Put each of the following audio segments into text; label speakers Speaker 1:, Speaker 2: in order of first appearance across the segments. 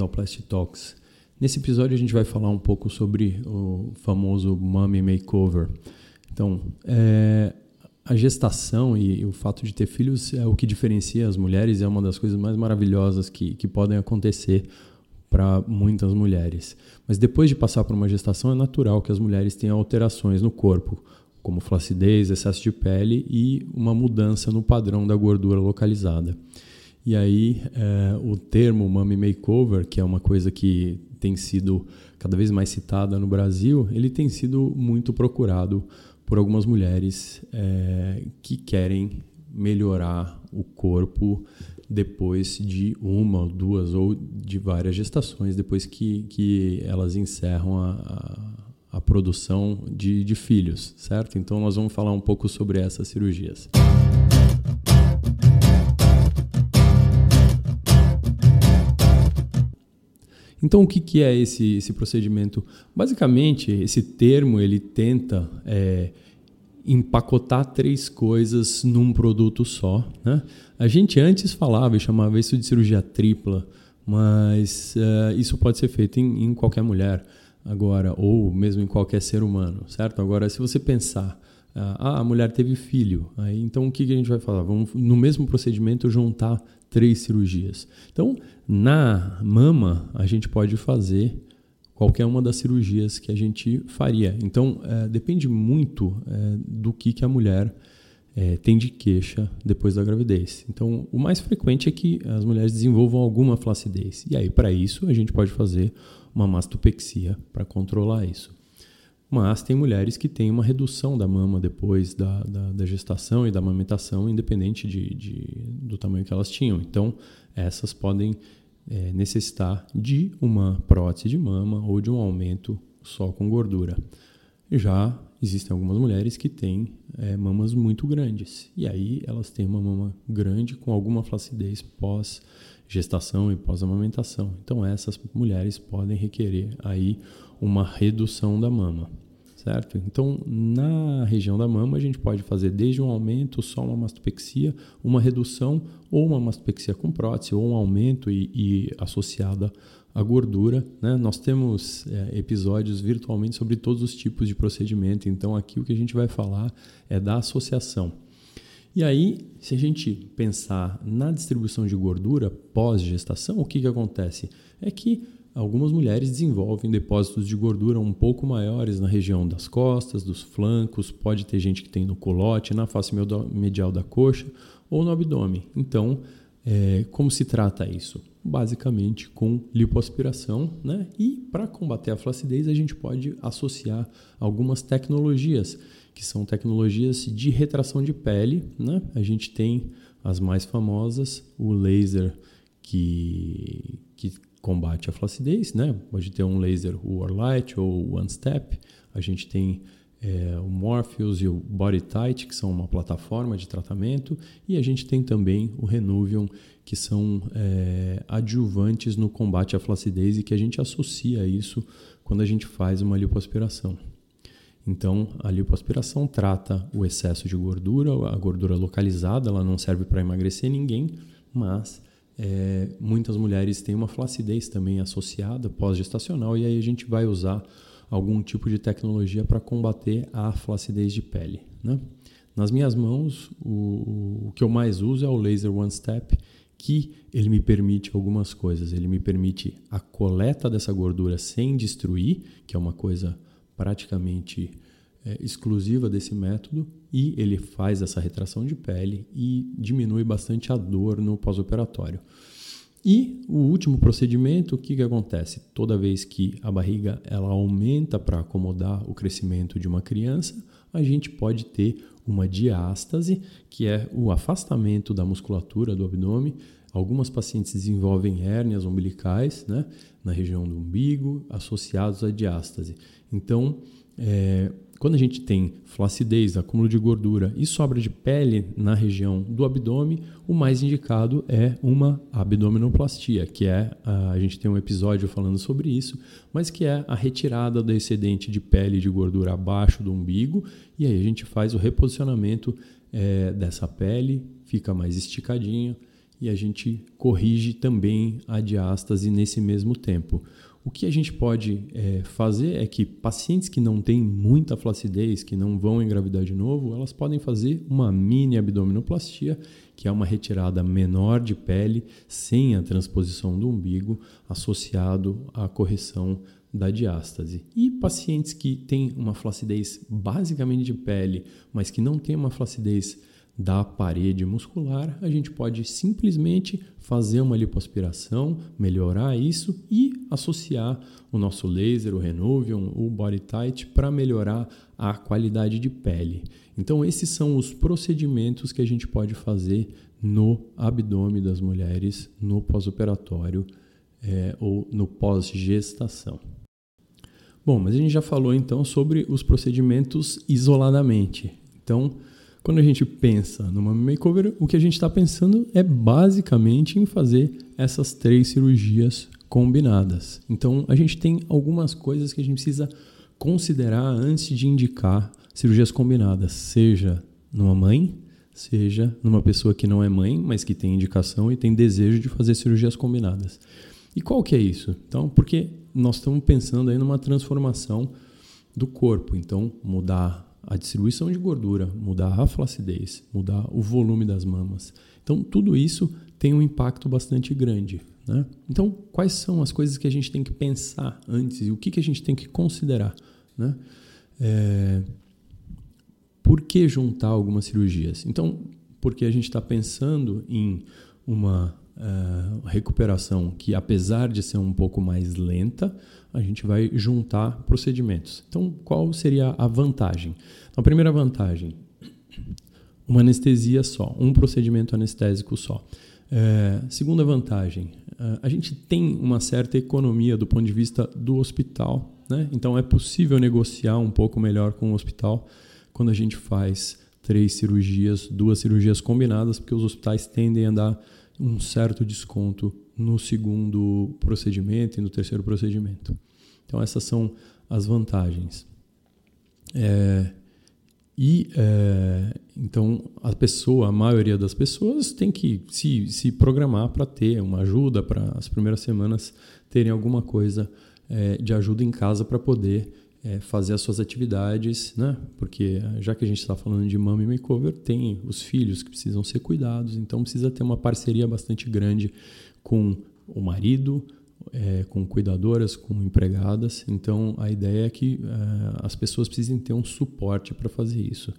Speaker 1: ao Plastic Talks. Nesse episódio a gente vai falar um pouco sobre o famoso Mummy Makeover. Então, é, a gestação e o fato de ter filhos é o que diferencia as mulheres, é uma das coisas mais maravilhosas que, que podem acontecer para muitas mulheres. Mas depois de passar por uma gestação, é natural que as mulheres tenham alterações no corpo, como flacidez, excesso de pele e uma mudança no padrão da gordura localizada. E aí, é, o termo Mummy Makeover, que é uma coisa que tem sido cada vez mais citada no Brasil, ele tem sido muito procurado por algumas mulheres é, que querem melhorar o corpo depois de uma, duas ou de várias gestações, depois que, que elas encerram a, a, a produção de, de filhos, certo? Então, nós vamos falar um pouco sobre essas cirurgias. Então, o que, que é esse, esse procedimento? Basicamente, esse termo ele tenta é, empacotar três coisas num produto só. Né? A gente antes falava e chamava isso de cirurgia tripla, mas uh, isso pode ser feito em, em, qualquer mulher agora, ou mesmo em qualquer ser humano, certo? Agora, se você pensar, ah, a mulher teve filho, aí, então o que, que a gente vai falar? Vamos, no mesmo procedimento, juntar três cirurgias. Então, na mama, a gente pode fazer qualquer uma das cirurgias que a gente faria. Então, é, depende muito é, do que, que a mulher é, tem de queixa depois da gravidez. Então, o mais frequente é que as mulheres desenvolvam alguma flacidez. E aí, para isso, a gente pode fazer uma mastopexia para controlar isso. Mas tem mulheres que têm uma redução da mama depois da, da, da gestação e da amamentação, independente de, de, do tamanho que elas tinham. Então, essas podem é, necessitar de uma prótese de mama ou de um aumento só com gordura. Já existem algumas mulheres que têm é, mamas muito grandes. E aí elas têm uma mama grande com alguma flacidez pós gestação e pós-amamentação. Então essas mulheres podem requerer aí uma redução da mama certo? Então, na região da mama, a gente pode fazer desde um aumento, só uma mastopexia, uma redução, ou uma mastopexia com prótese, ou um aumento e, e associada à gordura. Né? Nós temos é, episódios virtualmente sobre todos os tipos de procedimento, então aqui o que a gente vai falar é da associação. E aí, se a gente pensar na distribuição de gordura pós-gestação, o que, que acontece? É que Algumas mulheres desenvolvem depósitos de gordura um pouco maiores na região das costas, dos flancos, pode ter gente que tem no colote, na face medial da coxa ou no abdômen. Então, é, como se trata isso? Basicamente com lipoaspiração, né? E para combater a flacidez, a gente pode associar algumas tecnologias, que são tecnologias de retração de pele, né? A gente tem as mais famosas, o laser que, que combate a flacidez, né? Pode ter um laser Warlight ou One Step. A gente tem é, o Morpheus e o Body Tight, que são uma plataforma de tratamento, e a gente tem também o Renuvium, que são é, adjuvantes no combate à flacidez e que a gente associa isso quando a gente faz uma lipoaspiração. Então, a lipoaspiração trata o excesso de gordura, a gordura localizada, ela não serve para emagrecer ninguém, mas é, muitas mulheres têm uma flacidez também associada pós-gestacional e aí a gente vai usar algum tipo de tecnologia para combater a flacidez de pele. Né? Nas minhas mãos, o, o, que eu mais uso é o Laser One Step, que ele me permite algumas coisas. Ele me permite a coleta dessa gordura sem destruir, que é uma coisa praticamente é, exclusiva desse método e ele faz essa retração de pele e diminui bastante a dor no pós-operatório. E o último procedimento, o que, que acontece? Toda vez que a barriga ela aumenta para acomodar o crescimento de uma criança, a gente pode ter uma diástase, que é o afastamento da musculatura do abdômen. Algumas pacientes desenvolvem hérnias umbilicais né, na região do umbigo, associados à diástase. Então, é, quando a gente tem flacidez, acúmulo de gordura e sobra de pele na região do abdômen, o mais indicado é uma abdominoplastia, que é a gente tem um episódio falando sobre isso, mas que é a retirada do excedente de pele e de gordura abaixo do umbigo e aí a gente faz o reposicionamento é, dessa pele, fica mais esticadinho e a gente corrige também a diástase nesse mesmo tempo. O que a gente pode é, fazer é que pacientes que não têm muita flacidez, que não vão engravidar de novo, elas podem fazer uma mini abdominoplastia, que é uma retirada menor de pele sem a transposição do umbigo, associado à correção da diástase. E pacientes que têm uma flacidez basicamente de pele, mas que não têm uma flacidez da parede muscular, a gente pode simplesmente fazer uma lipoaspiração, melhorar isso e associar o nosso laser, o Renovium, o Body Tight para melhorar a qualidade de pele. Então esses são os procedimentos que a gente pode fazer no abdômen das mulheres no pós-operatório é, ou no pós-gestação. Bom, mas a gente já falou então sobre os procedimentos isoladamente. Então, quando a gente pensa numa makeover, o que a gente está pensando é basicamente em fazer essas três cirurgias combinadas. Então, a gente tem algumas coisas que a gente precisa considerar antes de indicar cirurgias combinadas, seja numa mãe, seja numa pessoa que não é mãe, mas que tem indicação e tem desejo de fazer cirurgias combinadas. E qual que é isso? Então, porque nós estamos pensando aí numa transformação do corpo, então mudar a distribuição de gordura, mudar a flacidez, mudar o volume das mamas. Então, tudo isso tem um impacto bastante grande. Né? Então, quais são as coisas que a gente tem que pensar antes e o que, que a gente tem que considerar? Né? É... Por que juntar algumas cirurgias? Então, porque a gente está pensando em uma uh, recuperação que, apesar de ser um pouco mais lenta, a gente vai juntar procedimentos. Então, qual seria a vantagem? A primeira vantagem, uma anestesia só, um procedimento anestésico só. É, segunda vantagem, a gente tem uma certa economia do ponto de vista do hospital, né? então é possível negociar um pouco melhor com o hospital quando a gente faz três cirurgias, duas cirurgias combinadas, porque os hospitais tendem a dar um certo desconto no segundo procedimento e no terceiro procedimento. Então, essas são as vantagens. É, e é, então a pessoa, a maioria das pessoas tem que se, se programar para ter uma ajuda para as primeiras semanas terem alguma coisa é, de ajuda em casa para poder é, fazer as suas atividades, né? Porque já que a gente está falando de mami makeover, tem os filhos que precisam ser cuidados, então precisa ter uma parceria bastante grande com o marido, é, com cuidadoras, com empregadas. Então a ideia é que é, as pessoas precisem ter um suporte para fazer isso.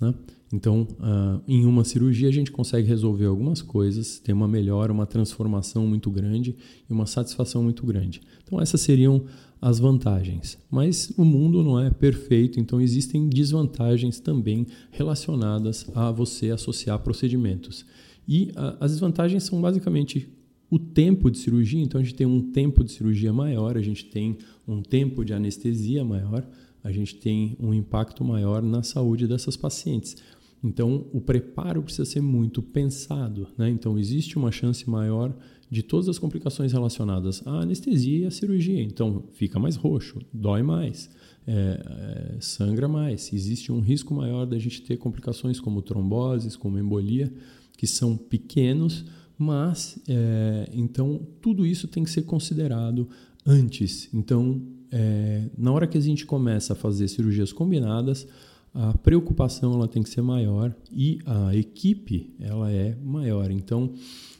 Speaker 1: Né? Então, uh, em uma cirurgia, a gente consegue resolver algumas coisas, ter uma melhora, uma transformação muito grande e uma satisfação muito grande. Então, essas seriam as vantagens. Mas o mundo não é perfeito, então existem desvantagens também relacionadas a você associar procedimentos. E a, as desvantagens são basicamente o tempo de cirurgia, então a gente tem um tempo de cirurgia maior, a gente tem um tempo de anestesia maior, a gente tem um impacto maior na saúde dessas pacientes. Então, o preparo precisa ser muito pensado. Né? Então, existe uma chance maior de todas as complicações relacionadas à anestesia e à cirurgia. Então, fica mais roxo, dói mais, é, é, sangra mais. Existe um risco maior da gente ter complicações como tromboses, como embolia, que são pequenos, mas é, então tudo isso tem que ser considerado antes. Então, é, na hora que a gente começa a fazer cirurgias combinadas, a preocupação ela tem que ser maior e a equipe ela é maior. Então,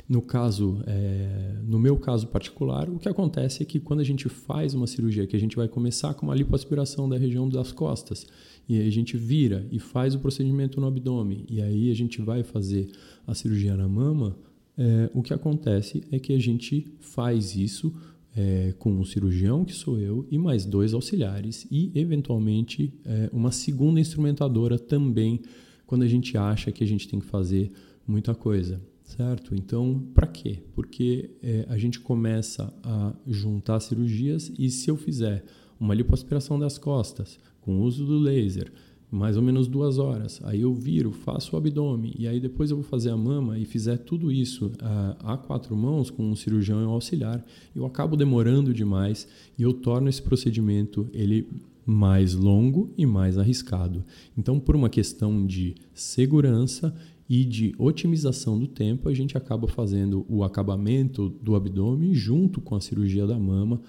Speaker 1: no caso, é, no meu caso particular, o que acontece é que quando a gente faz uma cirurgia, que a gente vai começar com uma lipoaspiração da região das costas, e aí a gente vira e faz o procedimento no abdômen, e aí a gente vai fazer a cirurgia na mama, é, o que acontece é que a gente faz isso é, com um cirurgião, que sou eu, e mais dois auxiliares, e eventualmente é, uma segunda instrumentadora também, quando a gente acha que a gente tem que fazer muita coisa certo? Então, para quê? Porque é, a gente começa a juntar cirurgias e se eu fizer uma lipoaspiração das costas com o uso do laser, mais ou menos duas horas, aí eu viro, faço o abdômen e aí depois eu vou fazer a mama e fizer tudo isso a, a quatro mãos com um cirurgião um auxiliar, eu acabo demorando demais e eu torno esse procedimento ele mais longo e mais arriscado. Então, por uma questão de segurança, e de otimização do tempo, a gente acaba fazendo o acabamento do abdômen junto com a cirurgia da mama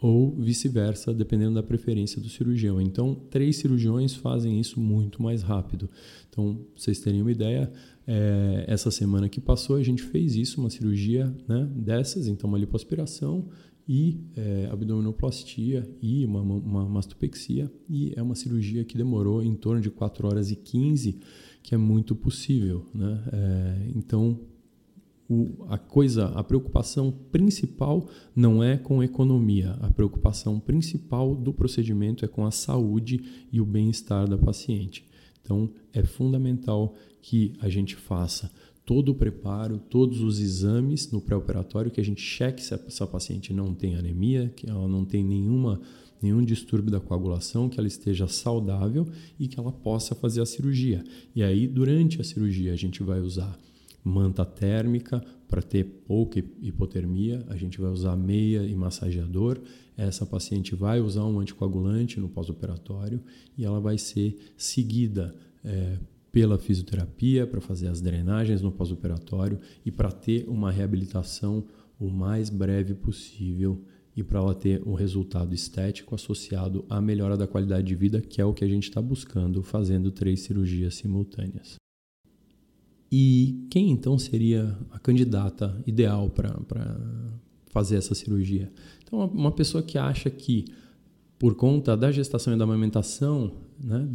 Speaker 1: ou vice-versa, dependendo da preferência do cirurgião. Então, três cirurgiões fazem isso muito mais rápido. Então, vocês terem uma ideia, é, essa semana que passou a gente fez isso, uma cirurgia né, dessas, então uma lipoaspiração e é, abdominoplastia e uma, uma mastopexia e é uma cirurgia que demorou em torno de 4 horas e 15, que é muito possível. Né? É, então, o, a coisa, a preocupação principal não é com economia, a preocupação principal do procedimento é com a saúde e o bem-estar da paciente. Então, é fundamental que a gente faça todo o preparo, todos os exames no pré-operatório, que a gente cheque se essa paciente não tem anemia, que ela não tem nenhuma, nenhum distúrbio da coagulação, que ela esteja saudável e que ela possa fazer a cirurgia. E aí, durante a cirurgia, a gente vai usar manta térmica para ter pouca hipotermia, a gente vai usar meia e massageador. Essa paciente vai usar um anticoagulante no pós-operatório e ela vai ser seguida é, pela fisioterapia para fazer as drenagens no pós-operatório e para ter uma reabilitação o mais breve possível e para ela ter um resultado estético associado à melhora da qualidade de vida, que é o que a gente está buscando fazendo três cirurgias simultâneas. E quem então seria a candidata ideal para fazer essa cirurgia? Então, uma pessoa que acha que, por conta da gestação e da amamentação, né,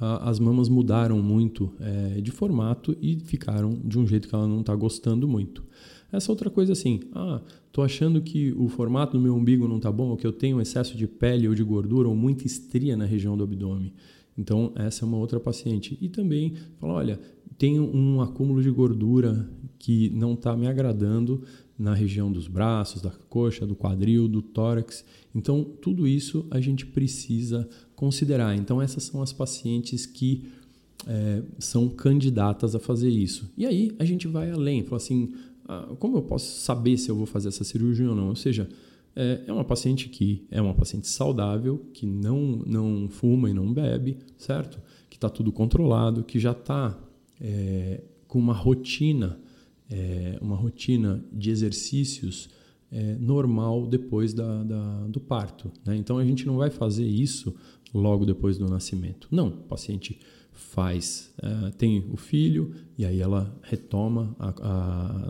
Speaker 1: as mamas mudaram muito é, de formato e ficaram de um jeito que ela não está gostando muito. Essa outra coisa assim, ah, tô achando que o formato do meu umbigo não está bom, ou que eu tenho excesso de pele ou de gordura ou muita estria na região do abdômen. Então, essa é uma outra paciente. E também fala, olha, tenho um acúmulo de gordura que não está me agradando na região dos braços, da coxa, do quadril, do tórax. Então, tudo isso a gente precisa considerar. Então, essas são as pacientes que é, são candidatas a fazer isso. E aí a gente vai além, fala assim: ah, como eu posso saber se eu vou fazer essa cirurgia ou não? Ou seja, é, é uma paciente que é uma paciente saudável, que não, não fuma e não bebe, certo? Que está tudo controlado, que já está é, com uma rotina, é, uma rotina de exercícios é, normal depois da, da do parto. Né? Então a gente não vai fazer isso logo depois do nascimento. Não, o paciente faz, é, tem o filho e aí ela retoma a,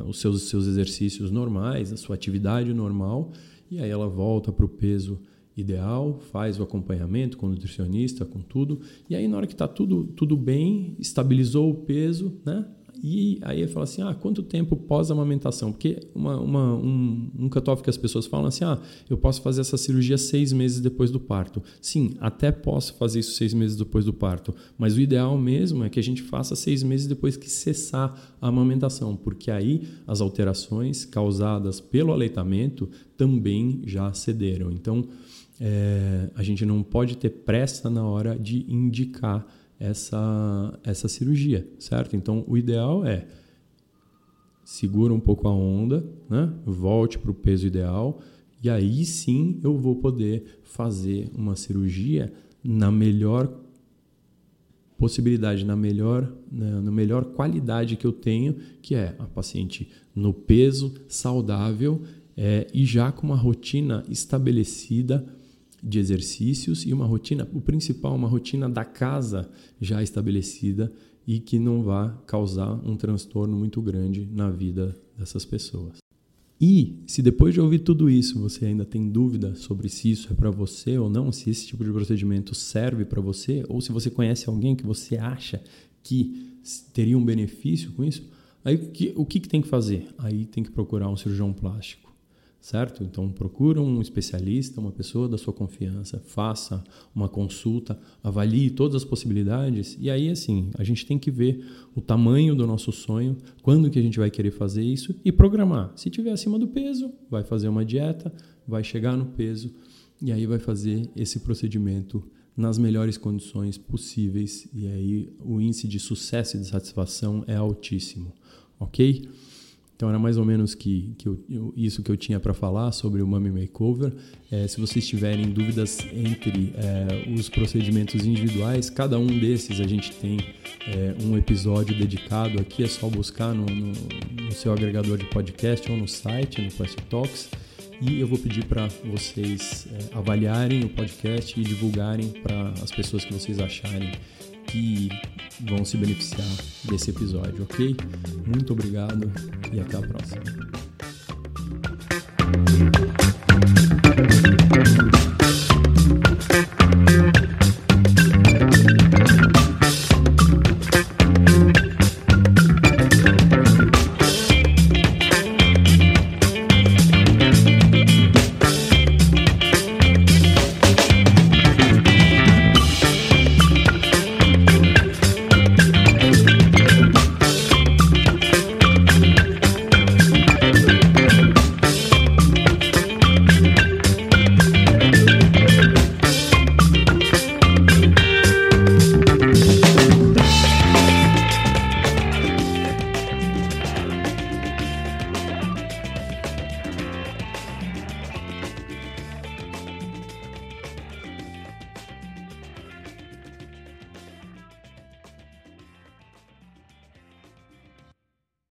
Speaker 1: a, os seus, seus exercícios normais, a sua atividade normal e aí ela volta para o peso ideal, faz o acompanhamento com o nutricionista, com tudo, e aí na hora que está tudo, tudo bem, estabilizou o peso, né? E aí ele fala assim, ah, quanto tempo pós-amamentação? Porque uma, uma, um, um cutoff que as pessoas falam assim, ah, eu posso fazer essa cirurgia seis meses depois do parto. Sim, até posso fazer isso seis meses depois do parto, mas o ideal mesmo é que a gente faça seis meses depois que cessar a amamentação, porque aí as alterações causadas pelo aleitamento também já cederam. Então, é, a gente não pode ter pressa na hora de indicar essa, essa cirurgia, certo? Então, o ideal é segura um pouco a onda, né? volte para o peso ideal e aí sim eu vou poder fazer uma cirurgia na melhor possibilidade, na melhor, né, na melhor qualidade que eu tenho, que é a paciente no peso saudável é, e já com uma rotina estabelecida de exercícios e uma rotina, o principal, uma rotina da casa já estabelecida e que não vá causar um transtorno muito grande na vida dessas pessoas. E se depois de ouvir tudo isso você ainda tem dúvida sobre se isso é para você ou não, se esse tipo de procedimento serve para você, ou se você conhece alguém que você acha que teria um benefício com isso, aí o que, o que, que tem que fazer? Aí tem que procurar um cirurgião plástico certo? Então procura um especialista, uma pessoa da sua confiança, faça uma consulta, avalie todas as possibilidades e aí assim, a gente tem que ver o tamanho do nosso sonho, quando que a gente vai querer fazer isso e programar. Se tiver acima do peso, vai fazer uma dieta, vai chegar no peso e aí vai fazer esse procedimento nas melhores condições possíveis e aí o índice de sucesso e de satisfação é altíssimo, ok? Então era mais ou menos que, que eu, eu, isso que eu tinha para falar sobre o Mummy Makeover. É, se vocês tiverem dúvidas entre é, os procedimentos individuais, cada um desses a gente tem é, um episódio dedicado aqui, é só buscar no, no, no seu agregador de podcast ou no site, no Quest Talks. E eu vou pedir para vocês é, avaliarem o podcast e divulgarem para as pessoas que vocês acharem que vão se beneficiar desse episódio, ok? Muito obrigado e até a próxima.